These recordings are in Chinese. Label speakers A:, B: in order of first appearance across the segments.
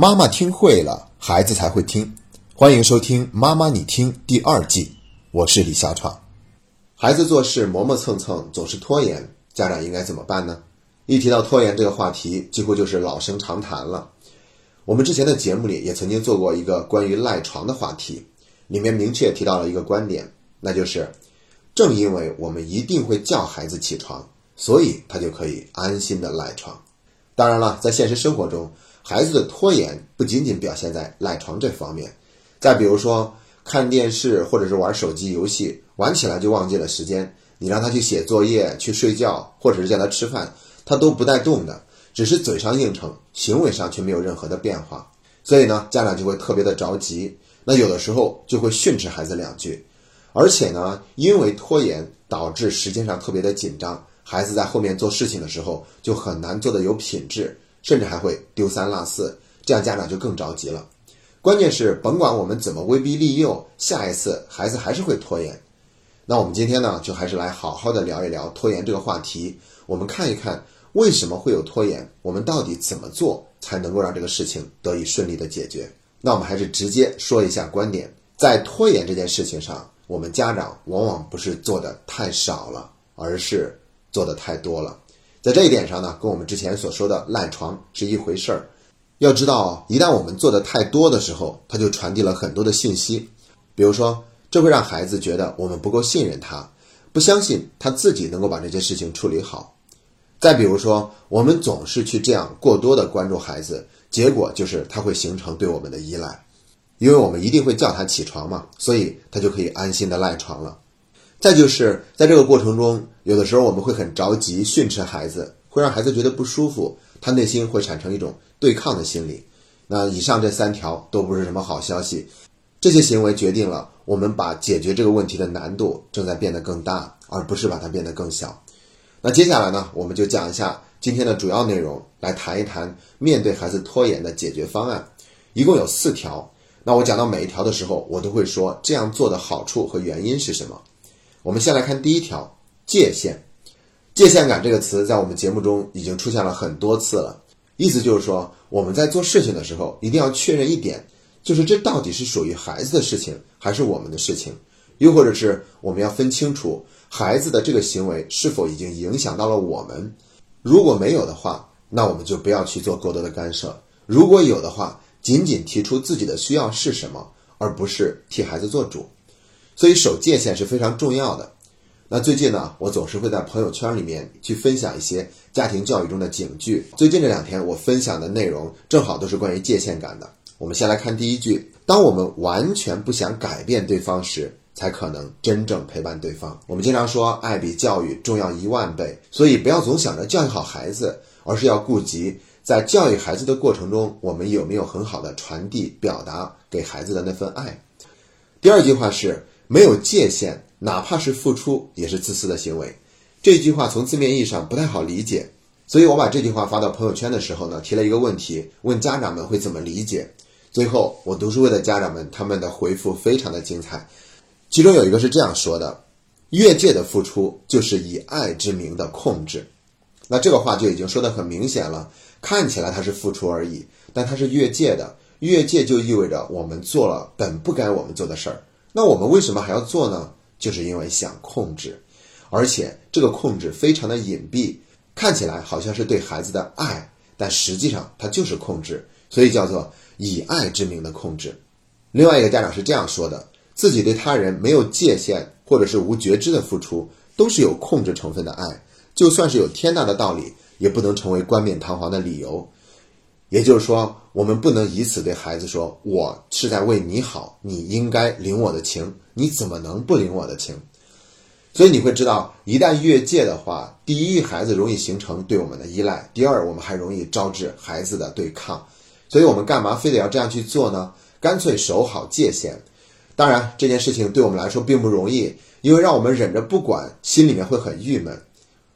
A: 妈妈听会了，孩子才会听。欢迎收听《妈妈你听》第二季，我是李小闯。孩子做事磨磨蹭蹭，总是拖延，家长应该怎么办呢？一提到拖延这个话题，几乎就是老生常谈了。我们之前的节目里也曾经做过一个关于赖床的话题，里面明确提到了一个观点，那就是正因为我们一定会叫孩子起床，所以他就可以安心的赖床。当然了，在现实生活中，孩子的拖延不仅仅表现在赖床这方面，再比如说看电视或者是玩手机游戏，玩起来就忘记了时间。你让他去写作业、去睡觉，或者是叫他吃饭，他都不带动的，只是嘴上应承，行为上却没有任何的变化。所以呢，家长就会特别的着急，那有的时候就会训斥孩子两句，而且呢，因为拖延导致时间上特别的紧张。孩子在后面做事情的时候就很难做得有品质，甚至还会丢三落四，这样家长就更着急了。关键是甭管我们怎么威逼利诱，下一次孩子还是会拖延。那我们今天呢，就还是来好好的聊一聊拖延这个话题。我们看一看为什么会有拖延，我们到底怎么做才能够让这个事情得以顺利的解决？那我们还是直接说一下观点，在拖延这件事情上，我们家长往往不是做的太少了，而是。做的太多了，在这一点上呢，跟我们之前所说的赖床是一回事儿。要知道，一旦我们做的太多的时候，它就传递了很多的信息。比如说，这会让孩子觉得我们不够信任他，不相信他自己能够把这件事情处理好。再比如说，我们总是去这样过多的关注孩子，结果就是他会形成对我们的依赖，因为我们一定会叫他起床嘛，所以他就可以安心的赖床了。再就是在这个过程中，有的时候我们会很着急训斥孩子，会让孩子觉得不舒服，他内心会产生一种对抗的心理。那以上这三条都不是什么好消息，这些行为决定了我们把解决这个问题的难度正在变得更大，而不是把它变得更小。那接下来呢，我们就讲一下今天的主要内容，来谈一谈面对孩子拖延的解决方案，一共有四条。那我讲到每一条的时候，我都会说这样做的好处和原因是什么。我们先来看第一条界限。界限感这个词在我们节目中已经出现了很多次了，意思就是说我们在做事情的时候一定要确认一点，就是这到底是属于孩子的事情还是我们的事情，又或者是我们要分清楚孩子的这个行为是否已经影响到了我们。如果没有的话，那我们就不要去做过多的干涉；如果有的话，仅仅提出自己的需要是什么，而不是替孩子做主。所以守界限是非常重要的。那最近呢，我总是会在朋友圈里面去分享一些家庭教育中的警句。最近这两天我分享的内容正好都是关于界限感的。我们先来看第一句：当我们完全不想改变对方时，才可能真正陪伴对方。我们经常说爱比教育重要一万倍，所以不要总想着教育好孩子，而是要顾及在教育孩子的过程中，我们有没有很好的传递表达给孩子的那份爱。第二句话是。没有界限，哪怕是付出，也是自私的行为。这句话从字面意义上不太好理解，所以我把这句话发到朋友圈的时候呢，提了一个问题，问家长们会怎么理解。最后，我读书会的家长们他们的回复非常的精彩，其中有一个是这样说的：越界的付出就是以爱之名的控制。那这个话就已经说得很明显了，看起来它是付出而已，但它是越界的。越界就意味着我们做了本不该我们做的事儿。那我们为什么还要做呢？就是因为想控制，而且这个控制非常的隐蔽，看起来好像是对孩子的爱，但实际上它就是控制，所以叫做以爱之名的控制。另外一个家长是这样说的：自己对他人没有界限或者是无觉知的付出，都是有控制成分的爱，就算是有天大的道理，也不能成为冠冕堂皇的理由。也就是说，我们不能以此对孩子说：“我是在为你好，你应该领我的情，你怎么能不领我的情？”所以你会知道，一旦越界的话，第一，孩子容易形成对我们的依赖；第二，我们还容易招致孩子的对抗。所以我们干嘛非得要这样去做呢？干脆守好界限。当然，这件事情对我们来说并不容易，因为让我们忍着不管，心里面会很郁闷。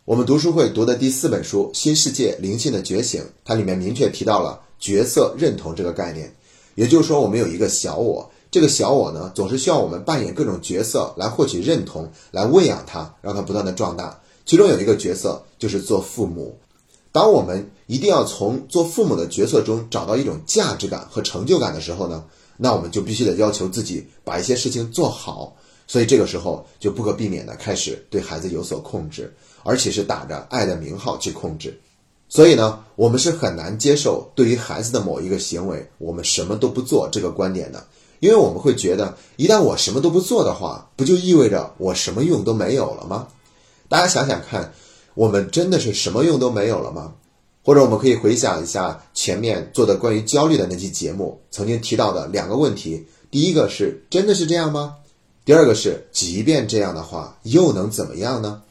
A: 我们读书会读的第四本书《新世界灵性的觉醒》，它里面明确提到了角色认同这个概念。也就是说，我们有一个小我，这个小我呢，总是需要我们扮演各种角色来获取认同，来喂养它，让它不断的壮大。其中有一个角色就是做父母。当我们一定要从做父母的角色中找到一种价值感和成就感的时候呢，那我们就必须得要求自己把一些事情做好。所以这个时候就不可避免的开始对孩子有所控制，而且是打着爱的名号去控制。所以呢，我们是很难接受对于孩子的某一个行为，我们什么都不做这个观点的，因为我们会觉得，一旦我什么都不做的话，不就意味着我什么用都没有了吗？大家想想看，我们真的是什么用都没有了吗？或者我们可以回想一下前面做的关于焦虑的那期节目，曾经提到的两个问题：第一个是真的是这样吗？第二个是，即便这样的话，又能怎么样呢？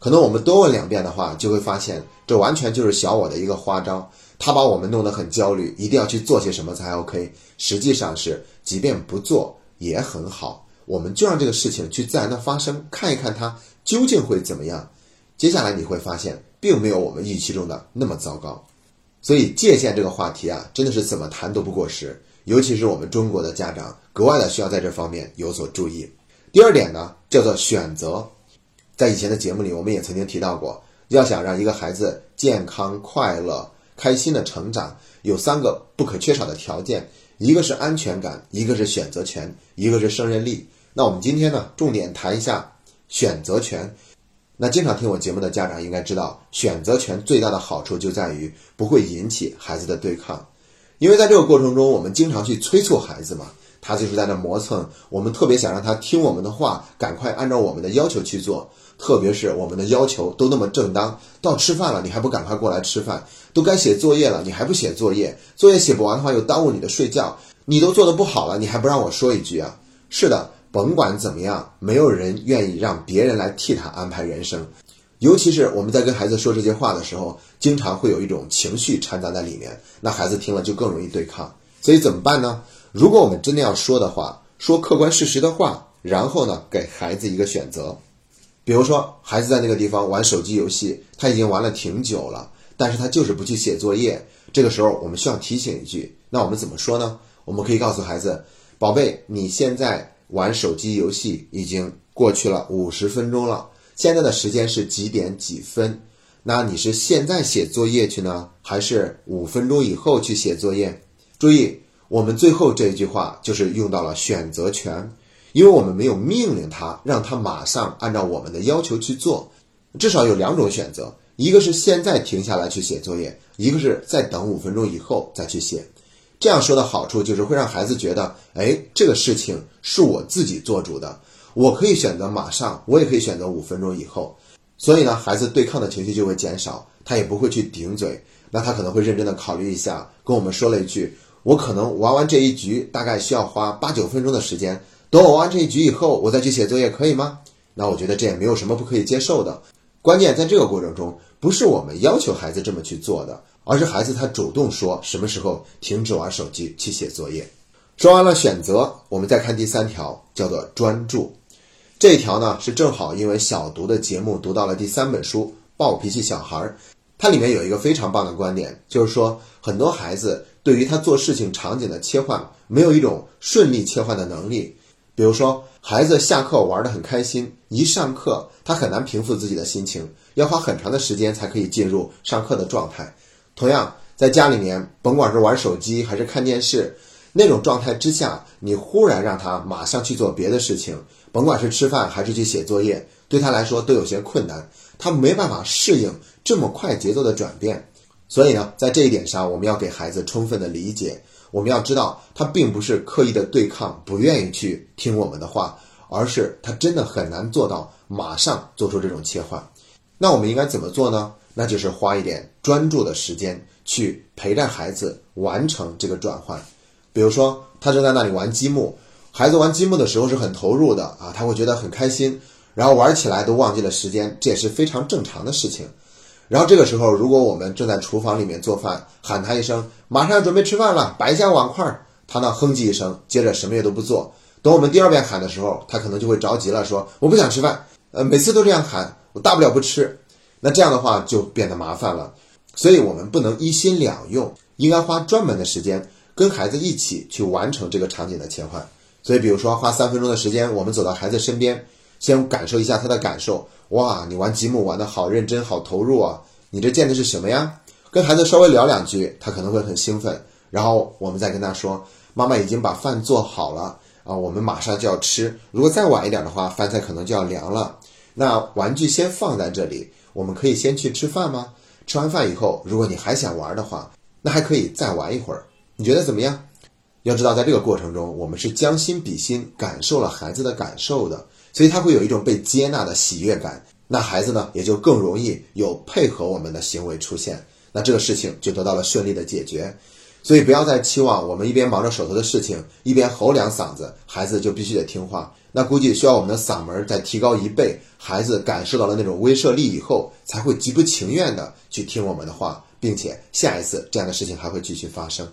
A: 可能我们多问两遍的话，就会发现这完全就是小我的一个花招，他把我们弄得很焦虑，一定要去做些什么才 OK。实际上是，即便不做也很好，我们就让这个事情去自然的发生，看一看它究竟会怎么样。接下来你会发现，并没有我们预期中的那么糟糕。所以界限这个话题啊，真的是怎么谈都不过时，尤其是我们中国的家长，格外的需要在这方面有所注意。第二点呢，叫做选择。在以前的节目里，我们也曾经提到过，要想让一个孩子健康、快乐、开心的成长，有三个不可缺少的条件：一个是安全感，一个是选择权，一个是胜任力。那我们今天呢，重点谈一下选择权。那经常听我节目的家长应该知道，选择权最大的好处就在于不会引起孩子的对抗，因为在这个过程中，我们经常去催促孩子嘛。他就是在那磨蹭，我们特别想让他听我们的话，赶快按照我们的要求去做。特别是我们的要求都那么正当，到吃饭了你还不赶快过来吃饭？都该写作业了你还不写作业？作业写不完的话又耽误你的睡觉。你都做得不好了，你还不让我说一句啊？是的，甭管怎么样，没有人愿意让别人来替他安排人生。尤其是我们在跟孩子说这些话的时候，经常会有一种情绪掺杂在里面，那孩子听了就更容易对抗。所以怎么办呢？如果我们真的要说的话，说客观事实的话，然后呢，给孩子一个选择，比如说孩子在那个地方玩手机游戏，他已经玩了挺久了，但是他就是不去写作业。这个时候我们需要提醒一句，那我们怎么说呢？我们可以告诉孩子，宝贝，你现在玩手机游戏已经过去了五十分钟了，现在的时间是几点几分？那你是现在写作业去呢，还是五分钟以后去写作业？注意。我们最后这一句话就是用到了选择权，因为我们没有命令他，让他马上按照我们的要求去做，至少有两种选择，一个是现在停下来去写作业，一个是再等五分钟以后再去写。这样说的好处就是会让孩子觉得，哎，这个事情是我自己做主的，我可以选择马上，我也可以选择五分钟以后。所以呢，孩子对抗的情绪就会减少，他也不会去顶嘴，那他可能会认真的考虑一下，跟我们说了一句。我可能玩完这一局，大概需要花八九分钟的时间。等我玩完这一局以后，我再去写作业，可以吗？那我觉得这也没有什么不可以接受的。关键在这个过程中，不是我们要求孩子这么去做的，而是孩子他主动说什么时候停止玩手机去写作业。说完了选择，我们再看第三条，叫做专注。这一条呢，是正好因为小读的节目读到了第三本书《暴脾气小孩》，它里面有一个非常棒的观点，就是说很多孩子。对于他做事情场景的切换，没有一种顺利切换的能力。比如说，孩子下课玩得很开心，一上课他很难平复自己的心情，要花很长的时间才可以进入上课的状态。同样，在家里面，甭管是玩手机还是看电视，那种状态之下，你忽然让他马上去做别的事情，甭管是吃饭还是去写作业，对他来说都有些困难，他没办法适应这么快节奏的转变。所以呢，在这一点上，我们要给孩子充分的理解。我们要知道，他并不是刻意的对抗，不愿意去听我们的话，而是他真的很难做到马上做出这种切换。那我们应该怎么做呢？那就是花一点专注的时间去陪伴孩子完成这个转换。比如说，他正在那里玩积木，孩子玩积木的时候是很投入的啊，他会觉得很开心，然后玩起来都忘记了时间，这也是非常正常的事情。然后这个时候，如果我们正在厨房里面做饭，喊他一声“马上要准备吃饭了，摆一下碗筷”，他呢哼唧一声，接着什么也都不做。等我们第二遍喊的时候，他可能就会着急了，说：“我不想吃饭。”呃，每次都这样喊，我大不了不吃。那这样的话就变得麻烦了。所以我们不能一心两用，应该花专门的时间跟孩子一起去完成这个场景的切换。所以，比如说花三分钟的时间，我们走到孩子身边。先感受一下他的感受，哇，你玩积木玩的好认真，好投入啊！你这建的是什么呀？跟孩子稍微聊两句，他可能会很兴奋，然后我们再跟他说：“妈妈已经把饭做好了啊，我们马上就要吃。如果再晚一点的话，饭菜可能就要凉了。那玩具先放在这里，我们可以先去吃饭吗？吃完饭以后，如果你还想玩的话，那还可以再玩一会儿。你觉得怎么样？要知道，在这个过程中，我们是将心比心，感受了孩子的感受的，所以他会有一种被接纳的喜悦感。那孩子呢，也就更容易有配合我们的行为出现。那这个事情就得到了顺利的解决，所以不要再期望我们一边忙着手头的事情，一边吼两嗓子，孩子就必须得听话。那估计需要我们的嗓门再提高一倍，孩子感受到了那种威慑力以后，才会极不情愿的去听我们的话，并且下一次这样的事情还会继续发生。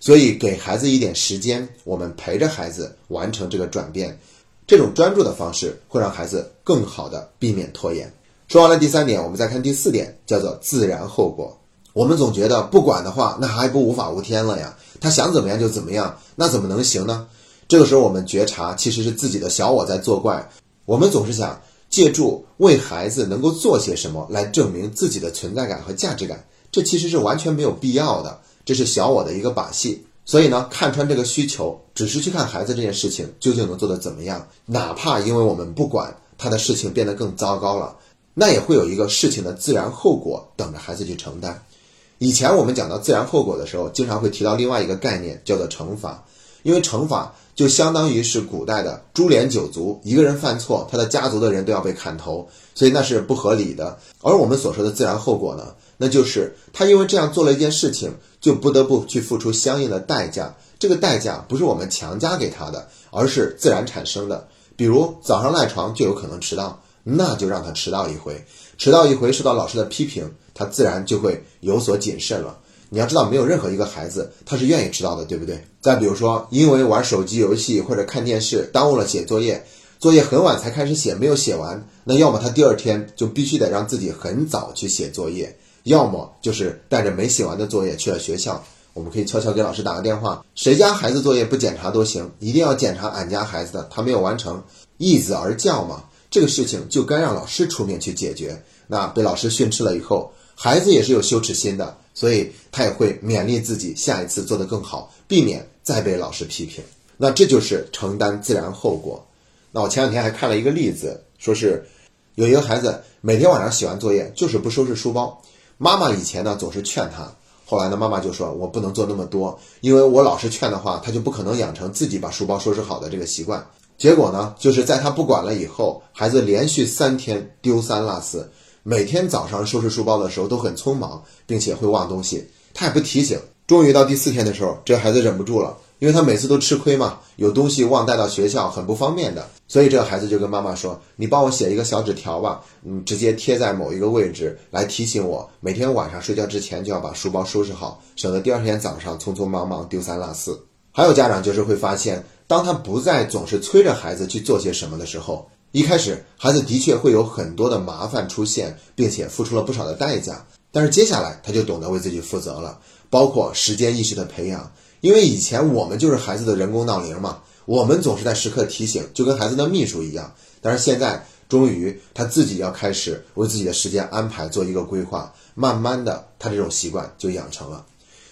A: 所以给孩子一点时间，我们陪着孩子完成这个转变，这种专注的方式会让孩子更好的避免拖延。说完了第三点，我们再看第四点，叫做自然后果。我们总觉得不管的话，那还不无法无天了呀？他想怎么样就怎么样，那怎么能行呢？这个时候，我们觉察其实是自己的小我在作怪。我们总是想借助为孩子能够做些什么来证明自己的存在感和价值感，这其实是完全没有必要的。这是小我的一个把戏。所以呢，看穿这个需求，只是去看孩子这件事情究竟能做得怎么样，哪怕因为我们不管他的事情变得更糟糕了，那也会有一个事情的自然后果等着孩子去承担。以前我们讲到自然后果的时候，经常会提到另外一个概念，叫做惩罚。因为惩罚就相当于是古代的株连九族，一个人犯错，他的家族的人都要被砍头，所以那是不合理的。而我们所说的自然后果呢，那就是他因为这样做了一件事情，就不得不去付出相应的代价。这个代价不是我们强加给他的，而是自然产生的。比如早上赖床就有可能迟到，那就让他迟到一回，迟到一回受到老师的批评。他自然就会有所谨慎了。你要知道，没有任何一个孩子他是愿意迟到的，对不对？再比如说，因为玩手机游戏或者看电视耽误了写作业，作业很晚才开始写，没有写完，那要么他第二天就必须得让自己很早去写作业，要么就是带着没写完的作业去了学校。我们可以悄悄给老师打个电话，谁家孩子作业不检查都行，一定要检查俺家孩子的，他没有完成，一子而教嘛。这个事情就该让老师出面去解决。那被老师训斥了以后。孩子也是有羞耻心的，所以他也会勉励自己下一次做得更好，避免再被老师批评。那这就是承担自然后果。那我前两天还看了一个例子，说是有一个孩子每天晚上写完作业就是不收拾书包，妈妈以前呢总是劝他，后来呢妈妈就说我不能做那么多，因为我老是劝的话，他就不可能养成自己把书包收拾好的这个习惯。结果呢，就是在他不管了以后，孩子连续三天丢三落四。每天早上收拾书包的时候都很匆忙，并且会忘东西，他也不提醒。终于到第四天的时候，这孩子忍不住了，因为他每次都吃亏嘛，有东西忘带到学校很不方便的，所以这个孩子就跟妈妈说：“你帮我写一个小纸条吧，嗯，直接贴在某一个位置来提醒我，每天晚上睡觉之前就要把书包收拾好，省得第二天早上匆匆忙忙丢三落四。”还有家长就是会发现，当他不再总是催着孩子去做些什么的时候。一开始，孩子的确会有很多的麻烦出现，并且付出了不少的代价。但是接下来，他就懂得为自己负责了，包括时间意识的培养。因为以前我们就是孩子的人工闹铃嘛，我们总是在时刻提醒，就跟孩子的秘书一样。但是现在，终于他自己要开始为自己的时间安排做一个规划，慢慢的，他这种习惯就养成了。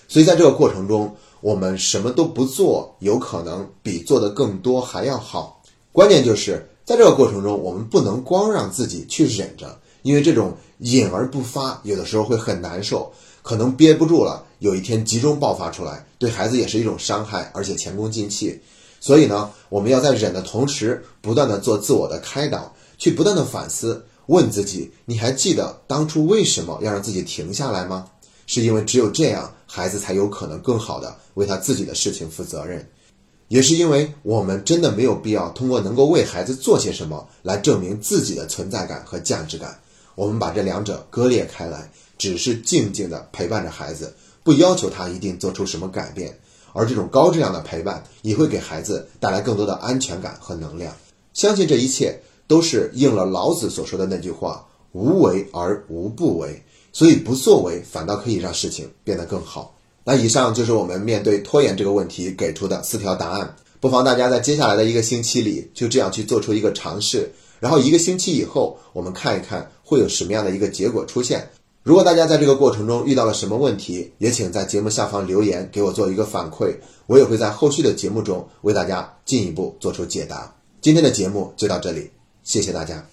A: 所以在这个过程中，我们什么都不做，有可能比做的更多还要好。关键就是。在这个过程中，我们不能光让自己去忍着，因为这种隐而不发，有的时候会很难受，可能憋不住了，有一天集中爆发出来，对孩子也是一种伤害，而且前功尽弃。所以呢，我们要在忍的同时，不断的做自我的开导，去不断的反思，问自己：你还记得当初为什么要让自己停下来吗？是因为只有这样，孩子才有可能更好的为他自己的事情负责任。也是因为我们真的没有必要通过能够为孩子做些什么来证明自己的存在感和价值感，我们把这两者割裂开来，只是静静的陪伴着孩子，不要求他一定做出什么改变，而这种高质量的陪伴也会给孩子带来更多的安全感和能量。相信这一切都是应了老子所说的那句话：“无为而无不为”，所以不作为反倒可以让事情变得更好。那以上就是我们面对拖延这个问题给出的四条答案，不妨大家在接下来的一个星期里就这样去做出一个尝试，然后一个星期以后我们看一看会有什么样的一个结果出现。如果大家在这个过程中遇到了什么问题，也请在节目下方留言给我做一个反馈，我也会在后续的节目中为大家进一步做出解答。今天的节目就到这里，谢谢大家。